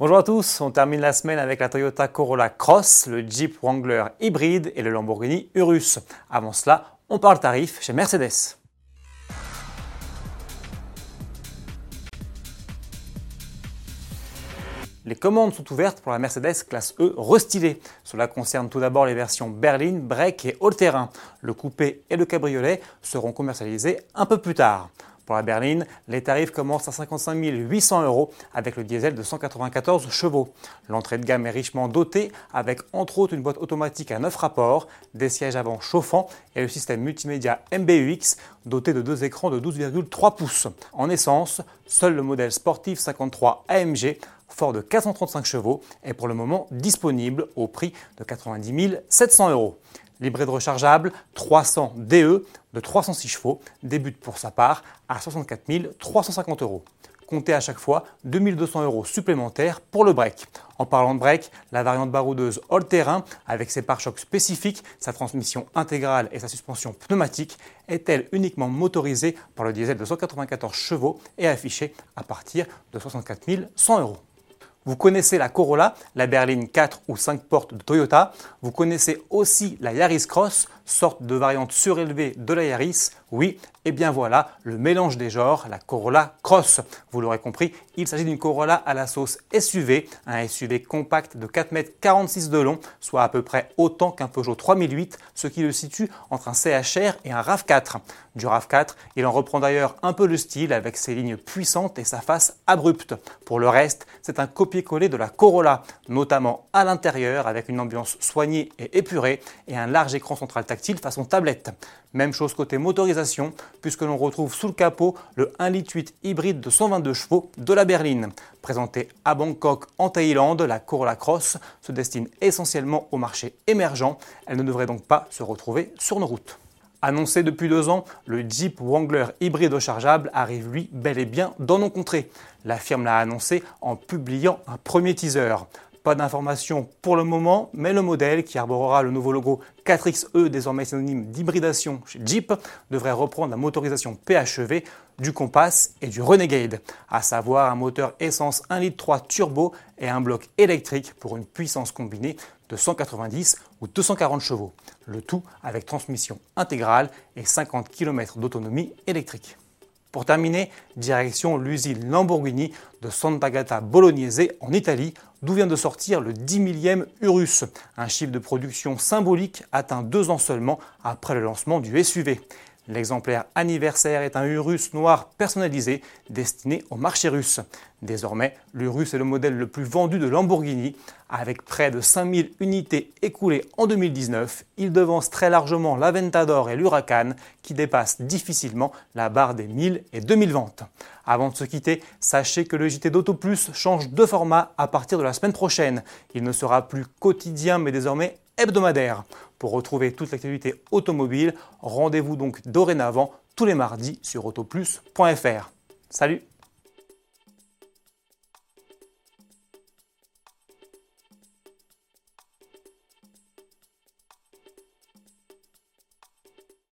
Bonjour à tous, on termine la semaine avec la Toyota Corolla Cross, le Jeep Wrangler hybride et le Lamborghini Urus. Avant cela, on parle tarif chez Mercedes. Les commandes sont ouvertes pour la Mercedes classe E restylée. Cela concerne tout d'abord les versions berline, break et all-terrain. Le coupé et le cabriolet seront commercialisés un peu plus tard. Pour la berline, les tarifs commencent à 55 800 euros avec le diesel de 194 chevaux. L'entrée de gamme est richement dotée avec entre autres une boîte automatique à 9 rapports, des sièges avant chauffants et le système multimédia MBUX doté de deux écrans de 12,3 pouces. En essence, seul le modèle sportif 53 AMG fort de 435 chevaux est pour le moment disponible au prix de 90 700 euros. L'hybride rechargeable 300 DE de 306 chevaux débute pour sa part à 64 350 euros. Comptez à chaque fois 2200 euros supplémentaires pour le break. En parlant de break, la variante baroudeuse all-terrain, avec ses pare-chocs spécifiques, sa transmission intégrale et sa suspension pneumatique, est-elle uniquement motorisée par le diesel de 194 chevaux et affichée à partir de 64 100 euros? Vous connaissez la Corolla, la berline 4 ou 5 portes de Toyota. Vous connaissez aussi la Yaris Cross, sorte de variante surélevée de la Yaris. Oui, et bien voilà, le mélange des genres, la Corolla Cross. Vous l'aurez compris, il s'agit d'une Corolla à la sauce SUV, un SUV compact de 4,46 m de long, soit à peu près autant qu'un Peugeot 3008, ce qui le situe entre un CHR et un RAV4. Du RAV4, il en reprend d'ailleurs un peu le style avec ses lignes puissantes et sa face abrupte. Pour le reste, c'est un copier-coller de la Corolla, notamment à l'intérieur avec une ambiance soignée et épurée et un large écran central tactile façon tablette. Même chose côté motorisation, puisque l'on retrouve sous le capot le 1,8 litre hybride de 122 chevaux de la berline. Présentée à Bangkok en Thaïlande, la Corolla Cross se destine essentiellement au marché émergent. Elle ne devrait donc pas se retrouver sur nos routes. Annoncé depuis deux ans, le Jeep Wrangler hybride rechargeable arrive lui bel et bien dans nos contrées. La firme l'a annoncé en publiant un premier teaser. D'informations pour le moment, mais le modèle qui arborera le nouveau logo 4XE, désormais synonyme d'hybridation chez Jeep, devrait reprendre la motorisation PHEV du Compass et du Renegade, à savoir un moteur essence 1,3 litre turbo et un bloc électrique pour une puissance combinée de 190 ou 240 chevaux, le tout avec transmission intégrale et 50 km d'autonomie électrique. Pour terminer, direction l'usine Lamborghini de Sant'Agata Bolognese en Italie, d'où vient de sortir le 10 millième Urus, un chiffre de production symbolique atteint deux ans seulement après le lancement du SUV. L'exemplaire anniversaire est un Urus noir personnalisé destiné au marché russe. Désormais, l'Urus est le modèle le plus vendu de Lamborghini. Avec près de 5000 unités écoulées en 2019, il devance très largement l'Aventador et l'Huracan qui dépassent difficilement la barre des 1000 et 2000 ventes. Avant de se quitter, sachez que le JT d'Auto Plus change de format à partir de la semaine prochaine. Il ne sera plus quotidien mais désormais hebdomadaire. Pour retrouver toute l'activité automobile, rendez-vous donc dorénavant tous les mardis sur autoplus.fr. Salut